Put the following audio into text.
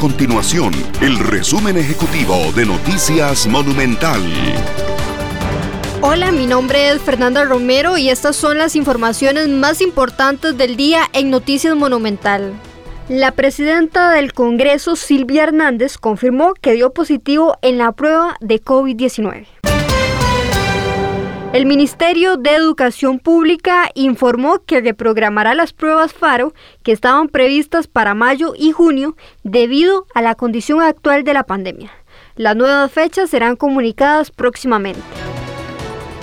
continuación el resumen ejecutivo de Noticias Monumental. Hola, mi nombre es Fernanda Romero y estas son las informaciones más importantes del día en Noticias Monumental. La presidenta del Congreso, Silvia Hernández, confirmó que dio positivo en la prueba de COVID-19. El Ministerio de Educación Pública informó que reprogramará las pruebas FARO que estaban previstas para mayo y junio debido a la condición actual de la pandemia. Las nuevas fechas serán comunicadas próximamente.